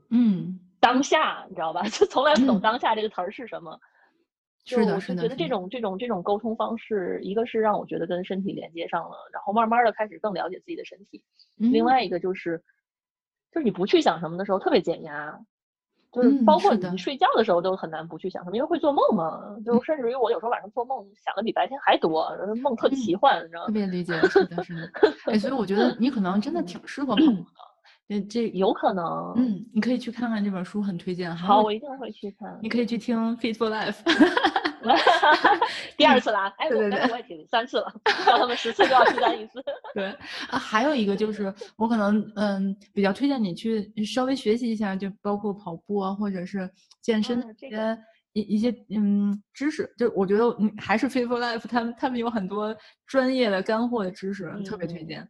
嗯，当下，你知道吧？就从来不懂嗯当下这个词儿是什么。就是的，我是觉得这种这种这种沟通方式，一个是让我觉得跟身体连接上了，然后慢慢的开始更了解自己的身体。另嗯外一个就是，就是你不去想什么的时候特别减压，就是嗯包括你睡觉的时候都很难不去想什么，因为会做梦嘛。就甚至于我有时候晚上做梦想的比白天还多，梦特嗯奇幻，你知道吗？特别理解，是的，是的。哎，所以我觉得你可能真的挺适合跑步的。这这，有可能。嗯，你可以去看看这本书，很推荐。还好，我一定会去看。你可以去听《Fit for Life 》。第二次了，哎，对对对我也听三次了，叫他们十次就要去干一次。对啊，还有一个就是我可能嗯比较推荐你去稍微学习一下，就包括跑步啊，或者是健身的这一些一一些嗯知识。就我觉得嗯还是 Fit for Life，他们他们有很多专业的干货的知识，特别推嗯荐。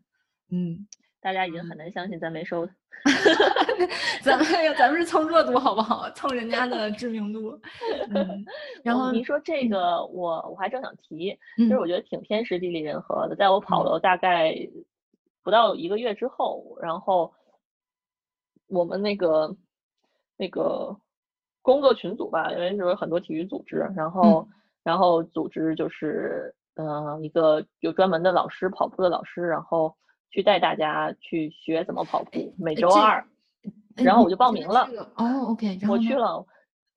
嗯，大家已经很难相信咱没收。咱们 咱们是蹭热度好不好？蹭人家的知名度。嗯，然后您说这嗯个，我我还正想提，嗯就是我觉得挺天时地利人和的。在我跑了大概不到一个月之后，然后我们那个那个工作群组吧，因为就是很多体育组织，然后然后组织就是呃一个有专门的老师跑步的老师，然后去带大家去学怎么跑步，每周二。然后我就报名了这个哦，OK，我去了，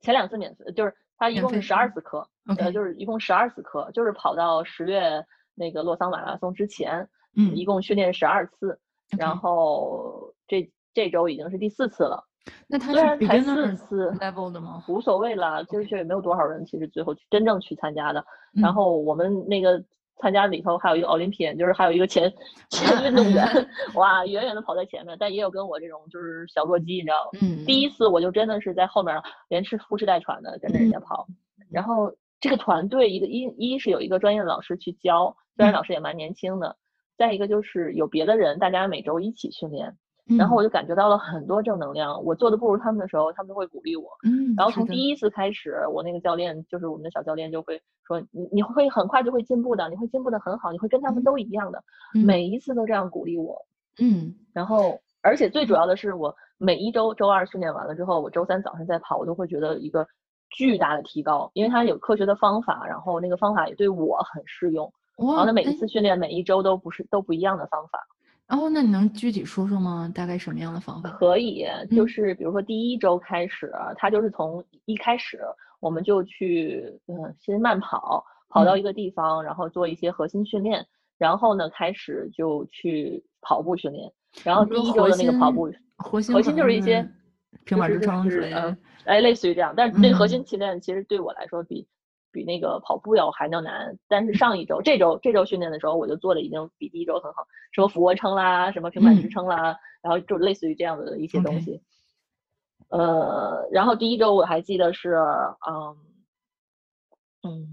前两次免费，就是它一共是十二次课，呃，就是一共十二次课，就是跑到十月那个洛桑马拉松之前，嗯一共训练十二次，然后这这周已经是第四次了，那他是虽然才四次 level 的吗？无所谓了，就是也没有多少人其实最后去真正去参加的，然嗯后我们那个。参加里头还有一个 Olympian，就是还有一个前前运动员，哇，远远的跑在前面，但也有跟我这种就是小弱鸡，你知道吗？嗯，第一次我就真的是在后面连吃呼哧带喘的跟着人家跑，然后这个团队一个一一是有一个专业的老师去教，虽然嗯。老师也蛮年轻的，再一个就是有别的人，大家每周一起训练，然后我就感觉到了很多正能量。我做的不如他们的时候，他们都会鼓励我。嗯，然后从第一次开始，我那个教练就是我们的小教练就会说，你你会很快就会进步的，你会进步的很好，你会跟他们嗯都一样的，嗯每一次都这样鼓励我。嗯然后，而且最主要的是，我每一周周二训练完了之后，我周三早上再跑，我都会觉得一个巨大的提高，因为它有科学的方法，然后那个方法也对我很适用。然后呢，每一哎次训练每一周都不是都不一样的方法。哦，那你能具体说说吗？大概什么样的方法？可以，就嗯是比如说第一周开始，它就是从一开始我们就去，嗯，先慢跑，跑到嗯一个地方，然后做一些核心训练，然后呢开始就去跑步训练，然后第一周的那个跑步，核心核心就是一些平板支撑之类的。哎，类似于这样，但是那个核嗯心训练其实对我来说比比那个跑步要还要难。但是上一周这周这周训练的时候，我就做的已经比第一周很好，什么俯卧撑啦，什么平板支嗯撑啦，然后就类似于这样的一些东西。呃，然后第一周我还记得是，嗯嗯，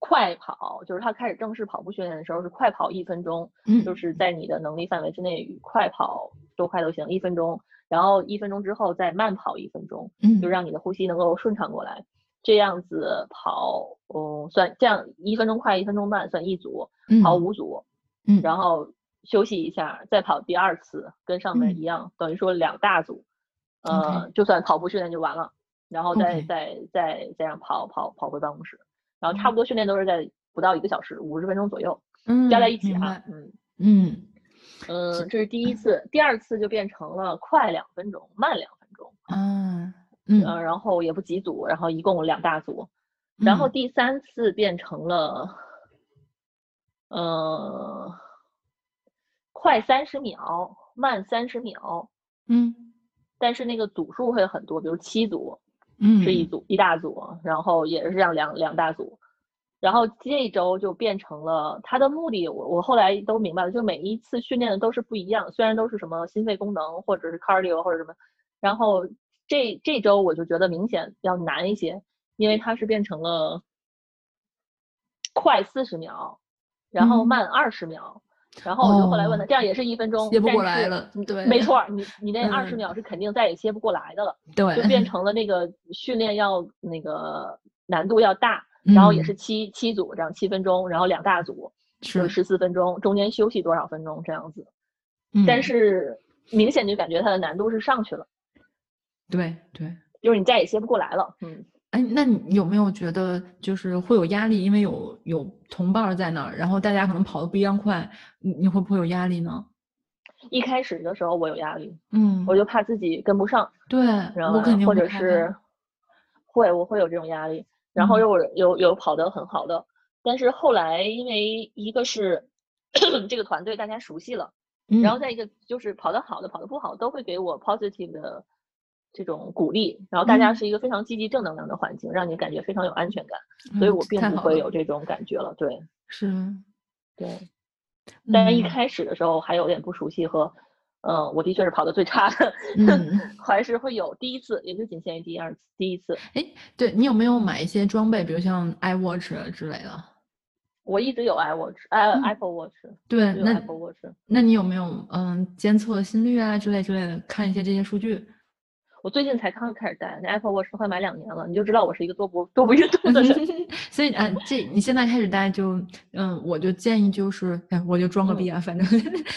快跑，就是他开始正式跑步训练的时候是快跑一分钟，嗯，就是在你的能力范围之内，快跑多快都行，一分钟，然后一分钟之后再慢跑一分钟，嗯就让你的呼吸能够顺畅过来。这样子跑，嗯，算这样一分钟快，一分钟慢，算一组，跑嗯五组，嗯，然后休息一下，再跑第二次，跟上面嗯一样，等于说两大组，呃就算跑步训练就完了，然后再 OK 再再这样跑跑跑回办公室，然后差哦不多训练都是在不到一个小时，五十分钟左右，嗯加在一起哈嗯。嗯。嗯，这是第一次，第二次就变成了快两分钟，慢两分钟，啊嗯嗯，然后也不几组，然后一共两大组，然后嗯。第三次变成了，呃，快三十秒，慢三十秒，嗯。但是那个组数会很多，比如七组嗯，是一组一大组，然后也是这样两两大组。然后这一周就变成了它的目的，我我后来都明白了，就每一次训练的都是不一样，虽然都是什么心肺功能或者是 cardio 或者什么，然后这这周我就觉得明显要难一些，因为它是变成了快四十秒，然后嗯。慢二十秒，然后我就后来问他，哦这样也是一分钟，歇不过来了对没错儿，你你那二十嗯。秒是肯定再也歇不过来的了。对，就变成了那个训练要那个难度要大，然后也嗯。是七七组这样七分钟，然后两大组是，十四分钟，中间休息多少分钟这样子。嗯。但是明显就感觉它的难度是上去了，对对。就是你再也歇不过来了。嗯，哎，那你有没有觉得就是会有压力？因为有有同伴儿在那儿，然后大家可能跑的不一样快，你你会不会有压力呢？一开始的时候我有压力，嗯，我就怕自己跟不上，对，然后或者是会我会有这种压力，然后嗯又有有有跑得很好的，但是后来因为一个是 这个团队大家熟悉了。然后嗯再一个就是跑得好的、跑得不好都会给我 positive 的这种鼓励，然后大家嗯是一个非常积极正能量的环境，让你感觉非常有安全感，所以嗯我并不会有这种感觉了。对是，对，但是一嗯开始的时候还有点不熟悉和，嗯，我的确是跑得最差的，嗯 还是会有第一次，也就仅限于第二次第一次。哎，对你有没有买一些装备，比如像 iWatch 啊之类的？我一直有 iWatch，呃、嗯 Apple Watch，对，那 Apple Watch。那你有没有嗯监测心率啊之类之类的，看一些这些数据？我最近才刚开始戴，那 Apple Watch 快买两年了，你就知道我是一个多不多不运动的人。所以啊，这你现在开始戴就，嗯，我就建议就是，哎，我就装个逼啊，反正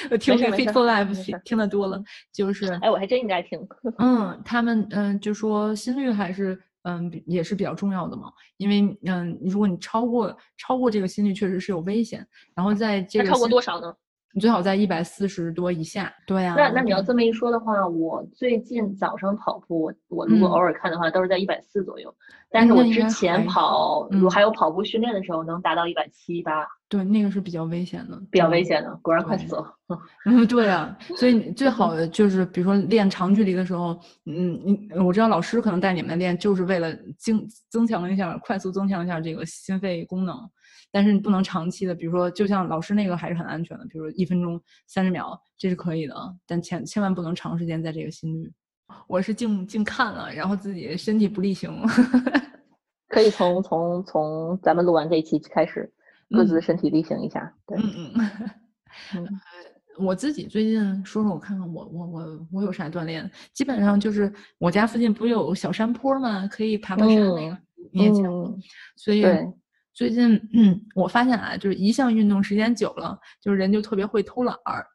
我听这个 Fitful Life 事听听得多了，就是，哎，我还真应该听。嗯，他们嗯就说心率还是嗯也是比较重要的嘛，因为嗯如果你超过超过这个心率确实是有危险，然后在这个超过多少呢？你最好在一百四十多以下。对呀、那那你要这么一说的话，我最近早上跑步，我我如果嗯偶尔看的话，都是在一百四左右。但是我之前还跑，嗯我还有跑步训练的时候，能达到一百七八，对那个是比较危险的，比较危险的，果然快对死了。嗯，对啊，所以你最好的就是，比如说练长距离的时候，嗯，你我知道老师可能带你们练，就是为了增增强一下，快速增强一下这个心肺功能，但是你不能长期的，比如说就像老师那个还是很安全的，比如说一分钟三十秒，这是可以的，但千千万不能长时间在这个心率。我是净净看了，然后自己身体不力行。可以从从从咱们录完这一期开始，各自嗯身体力行一下。对，嗯嗯。嗯 我自己最近说说，我看看我我我我有啥锻炼，基本上就是我家附近不是有小山坡吗？可以爬爬山那个，你也见过。嗯，所以对最近嗯，我发现啊，就是一项运动时间久了，就是人就特别会偷懒儿。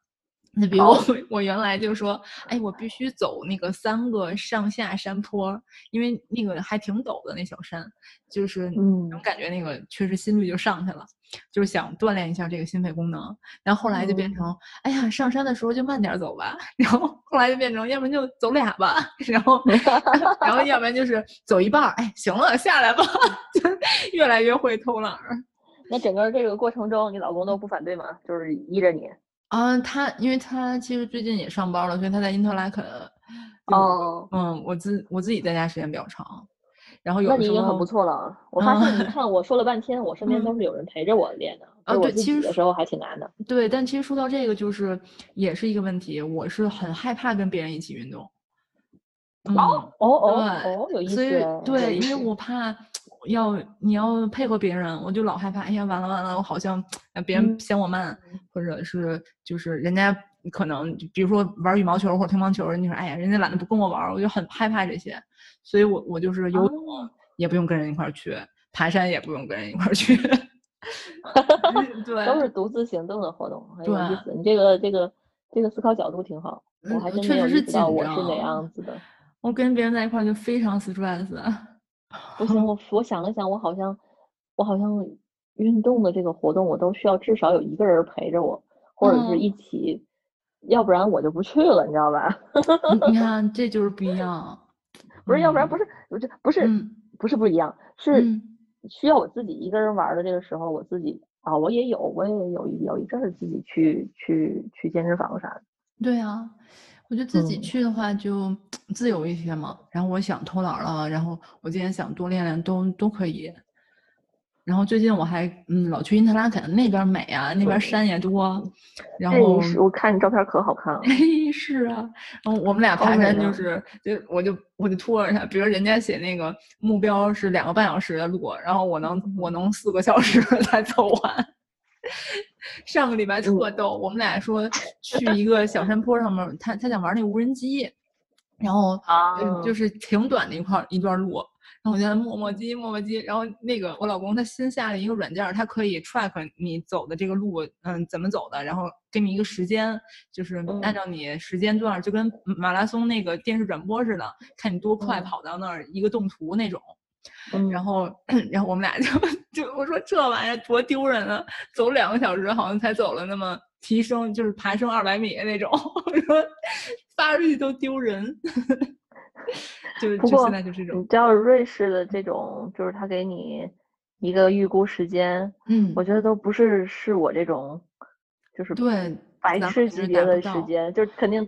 那比如我原来就说，哎，我必须走那个三个上下山坡，因为那个还挺陡的那小山，就是嗯能感觉那个确实心率就上去了，就是想锻炼一下这个心肺功能。然后后来就变成，哎呀，上山的时候就慢点儿走吧。然后后来就变成，要不然就走俩吧。然后 然后要不然就是走一半儿，哎，行了，下来吧，就越来越会偷懒儿。那整个这个过程中，你老公都不反对吗？就是依着你。啊，他因为他其实最近也上班了，所以他在因特拉肯。哦，嗯，我自我自己在家时间比较长，然后有那的时候你已经很不错了。我发现，你嗯看我说了半天，我身边都是有人陪着我练的，啊对其实有时候还挺难的。对，但其实说到这个，就是也是一个问题，我是很害怕跟别人一起运动。嗯，哦哦哦，有意所以思。对，因为我怕要你要配合别人，我就老害怕。哎呀，完了完了，我好像呃别人嗯嫌我慢，或者是就是人家可能比如说玩羽毛球或者乒乓球，你说哎呀，人家懒得不跟我玩儿，我就很害怕这些。所以我我就是游泳哦也不用跟人一块儿去，爬山也不用跟人一块儿去。对，都是 独自行动的活动，很有意思。你这个这个这个思考角度挺好，我嗯还真没有确实是意识到我是哪样子的。我跟别人在一块儿就非常 stress。不行，我我想了想，我好像我好像运动的这个活动，我都需要至少有一个人陪着我，或者是嗯一起，要不然我就不去了，你知道吧？你你看，这就是不一样。不是，要不然不是，是，不是不是嗯不是不一样，是嗯需要我自己一个人玩的这个时候，我自己啊，我也有，我也有有一阵儿自己去去去健身房啥的。对啊，我觉得自己嗯去的话就自由一些嘛。然后我想偷懒了，然后我今天想多练练，都都可以。然后最近我还嗯老去因特拉肯那边美啊，那边山也多，然后是我看你照片可好看了。嘿，是啊，然后我们俩爬山就是，就我就我就拖着他，比如人家写那个目标是两个半小时的路，然后我能我能四个小时 才走完。上个礼拜特逗，我们俩说去一个小山坡上面，他他想玩那无人机，然后就是挺短的一块儿一段路，然后我就在那磨磨叽磨磨叽，然后那个我老公他新下了一个软件儿，它可以 track 你走的这个路，嗯，怎么走的，然后给你一个时间，就是嗯。按照你时间段儿，就跟马拉松那个电视转播似的，看你多快嗯。跑到那儿，一个动图那种。嗯，然后，然后我们俩就就我说这玩意儿多丢人啊！走两个小时好像才走了那么提升，就是爬升二百米那种。我说发出去都丢人。就 就不过现在就这种你，知道瑞士的这种，就是他给你一个预估时间，嗯，我觉得都不是是我这种，就是对，白痴级别的时间，就是肯定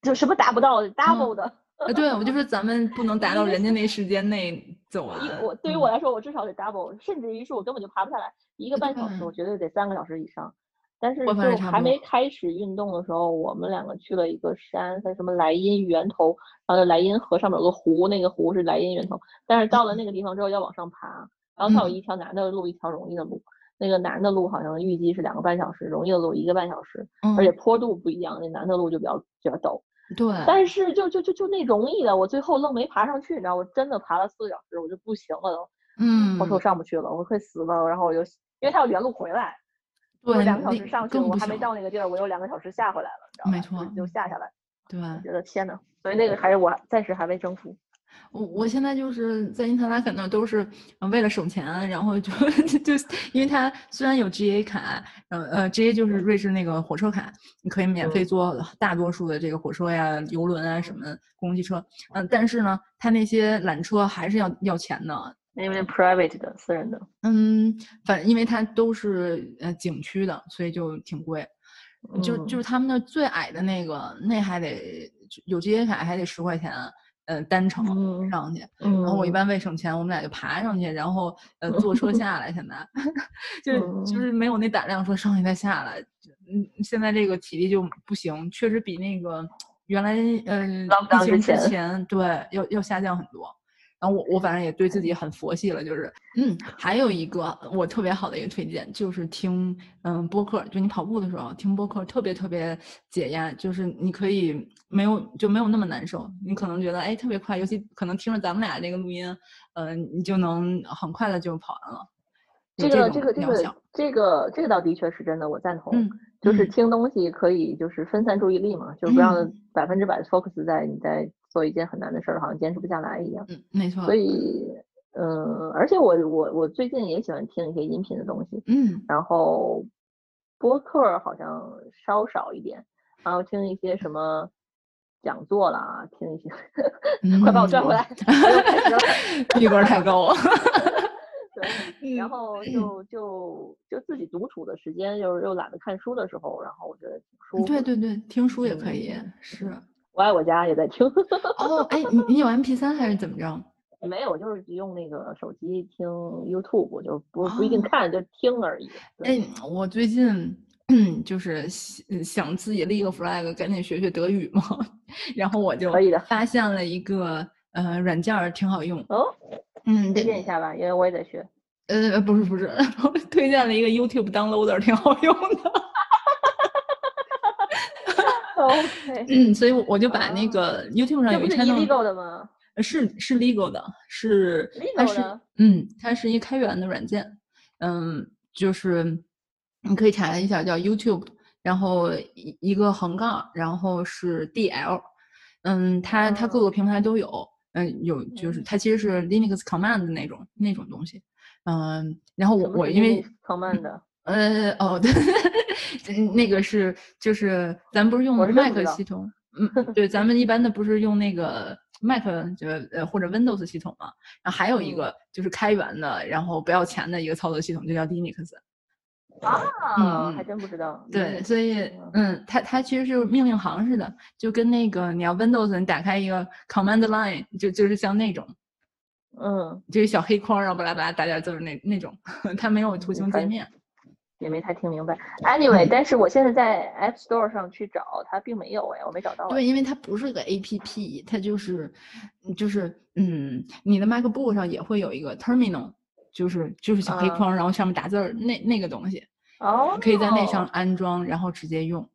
就什么达不到 double 的。呃，对我就说咱们不能达到人家那时间内走完一。我对于嗯我来说，我至少得 double，甚至于是我根本就爬不下来，一个半小时，我绝对得三个小时以上。但是就还没开始运动的时候，我们两个去了一个山，它什么莱茵源头，然后莱茵河上面有个湖，那个湖是莱茵源头。但是到了那个地方之后要往上爬，然后它有嗯一条难的路，一条容易的路。那个难的路好像预计是两个半小时，容易的路一个半小时，嗯，而且坡度不一样，那难的路就比较比较陡。对，但是就就就就那容易的，我最后愣没爬上去，你知道，我真的爬了四个小时，我就不行了都。嗯，我说我上不去了，我快死了。然后我就因为他要原路回来，我对，两个小时上去，我还没到那个地儿，我有两个小时下回来了，你知道没？错就就下下来，对。我觉得天呐，所以那个还是我暂时还未征服。我我现在就是在因特拉肯那儿都是呃为了省钱，然后就 就因为它虽然有 GA 卡，呃呃 GA 就是瑞士那个火车卡，你可以免费嗯。坐大多数的这个火车呀、游轮啊什么公共汽车，嗯、但是呢，它那些缆车还是要要钱的，因为 private 的私人的，嗯，反正因为它都是呃景区的，所以就挺贵。就就是他们那最矮的那个，那还得有 GA 卡还得十块钱，呃单程嗯上去。嗯，然后我一般为省钱，我们俩就爬上去，然后呃坐车 下来。现在 就是就嗯是没有那胆量说上去再下来。嗯，现在这个体力就不行，确实比那个原来呃 Lockdown 疫情之前对要要下降很多。然后我我反正也对自己很佛系了，就是嗯，还有一个我特别好的一个推荐就是听嗯播客，就你跑步的时候听播客特别特别解压，就是你可以没有就没有那么难受，你可能觉得哎特别快，尤其可能听着咱们俩这个录音，嗯、你就能很快的就跑完了。这个这个这个这个这个倒的确是真的，我赞同。嗯，就是嗯听东西可以就是分散注意力嘛，就不让嗯百分之百 focus 在你在做一件很难的事儿，好像坚持不下来一样。嗯，没错。所以，嗯，而且我我我最近也喜欢听一些音频的东西，嗯然后播客儿好像稍少一点，然后听一些什么讲座啦，听一些，快把我拽回来。逼格太高了。对，然嗯后就就就自己独处的时间，就是又懒得看书的时候，然后我觉得挺舒服。对，对对，听书也可以，嗯是。我爱我家也在听。哦，哎，你你有 MP 三还是怎么着？没有，就是用那个手机听 YouTube，就不不一定哦看，就听而已。对哎，我最近 就是想想自己立个 flag，赶紧学学德语嘛。然后我就可以的发现了一个呃软件儿挺好用。哦，嗯，推荐一下吧，因为我也在学。呃不是不是，推荐了一个 YouTube downloader，挺好用的。OK，嗯，所以我我就把那啊个 YouTube 上有一这不是 channel。illegal 的吗？呃是是 legal 的，是它 legal 是的嗯，它是一开源的软件，嗯，就是你可以查一下叫 YouTube，然后一一个横杠，然后是 DL，嗯，它它各哦个平台都有，嗯，有就是嗯它其实是 Linux command 的那种那种东西，嗯，然后我我因为 command 的，呃哦对，嗯 那个是就是咱不是用的是 Mac 系统，嗯，对，咱们一般的不是用那个 Mac 就呃或者 Windows 系统嘛，然后还有一嗯个就是开源的，然后不要钱的一个操作系统，就叫 Linux。啊，还真不知道。对，所以嗯，它它其实是命令行似的，就跟那个你要 Windows 你打开一个 Command Line，就就是像那种，嗯，就是小黑框，然后巴拉巴拉打点字那那种，它没有图形界面。也没太听明白。Anyway，但是我现在在 App Store 上去找，它并没有哎，我没找到。对，因为它不是个 APP，它就是就是嗯，你的 MacBook 上也会有一个 Terminal。就是就是小黑框，然后上面打字儿那那个东西，哦，可以在那上安装，然后直接用。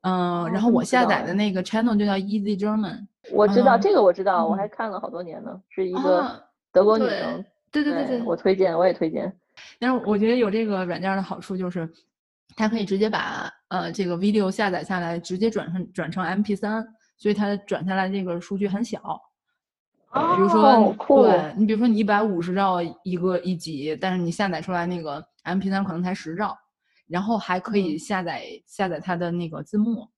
嗯，然后我下载的那个 channel 就叫 Easy German。我知道这个，我知道，我还看了好多年呢，是一个德国女生。对对对对，我推荐，我也推荐。但是我觉得有这个软件的好处就是，它可以直接把呃这个 video 下载下来，直接转成转成 MP3，所以它转下来这个数据很小。比如说，对你，比如说你一百五十兆一个一集，但是你下载出来那个 MP3 可能才十兆，然后还可以下载下载它的那个字幕。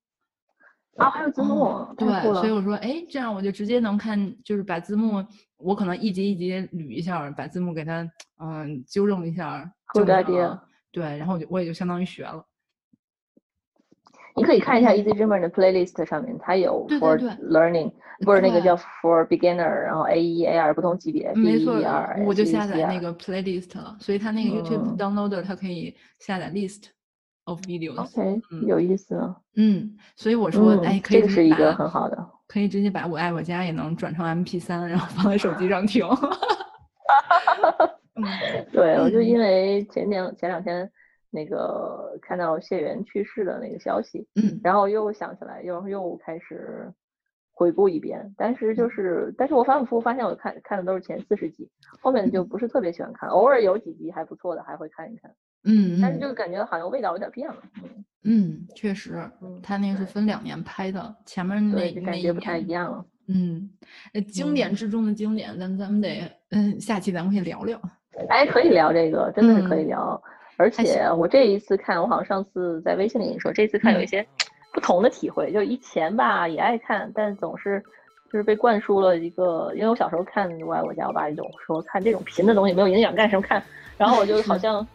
啊，还有字幕，对，所以我说，哎，这样我就直接能看，就是把字幕，我可能一级一级捋一下，把字幕给它嗯纠正一下，就这样。对，然后我就我也就相当于学了。你可以看一下 Easy German 的 playlist 上面，它有 for learning，不是那个叫 for beginner，然后 A 一 A 二不同级别。没错，我就下载那个 playlist 了，所以它那个 YouTube downloader 它可以下载 list of videos。OK，有意思。嗯，所以我说，哎，可以这是一个很好的，可以直接把我爱我家也能转成 MP 三，然后放在手机上听。嗯，对，我就因为前两前两天。那个看到谢元去世的那个消息，嗯，然后又想起来，又又开始回顾一遍。但是就是，但是我反反复复发现，我看看的都是前四十集，后面就不是特别喜欢看。偶尔有几集还不错的，还会看一看。嗯，但是就感觉好像味道有点变了。嗯，确实，他那个是分两年拍的，前面那感觉不太一样了。嗯，经典之中的经典，咱咱们得，嗯，下期咱们可以聊聊。哎，可以聊这个，真的是可以聊。而且我这一次看，我好像上次在微信里跟你说，这次看有一些不同的体会。就以前吧也爱看，但总是就是被灌输了一个，因为我小时候看《我爱我家》，我爸总说看这种贫的东西没有营养，干什么看？然后我就好像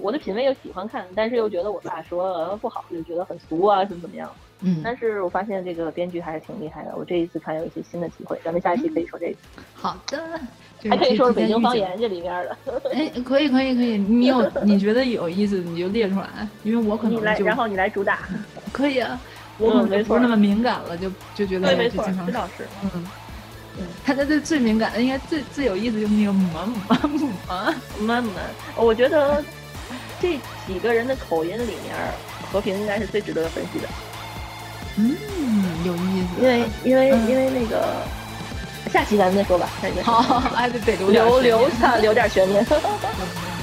我的品味又喜欢看，但是又觉得我爸说不好，就觉得很俗啊，怎么怎么样？嗯。但是我发现这个编剧还是挺厉害的，我这一次看有一些新的体会。咱们下一期可以说这个。好的。还可以说是北京方言这里面的，哎，可以可以可以，你有 你觉得有意思你就列出来，因为我可能你来，然后你来主打，可以啊，我可能不是那么敏感了，就就觉得对，没错，这倒是，嗯，嗯，他的最最敏感的应该最最有意思就是那个妈妈妈妈妈，我觉得这几个人的口音里面，和平应该是最值得分析的，嗯，有意思，因为因为因为那个。下期咱们再说吧，好，哎对对留留留下留点悬念。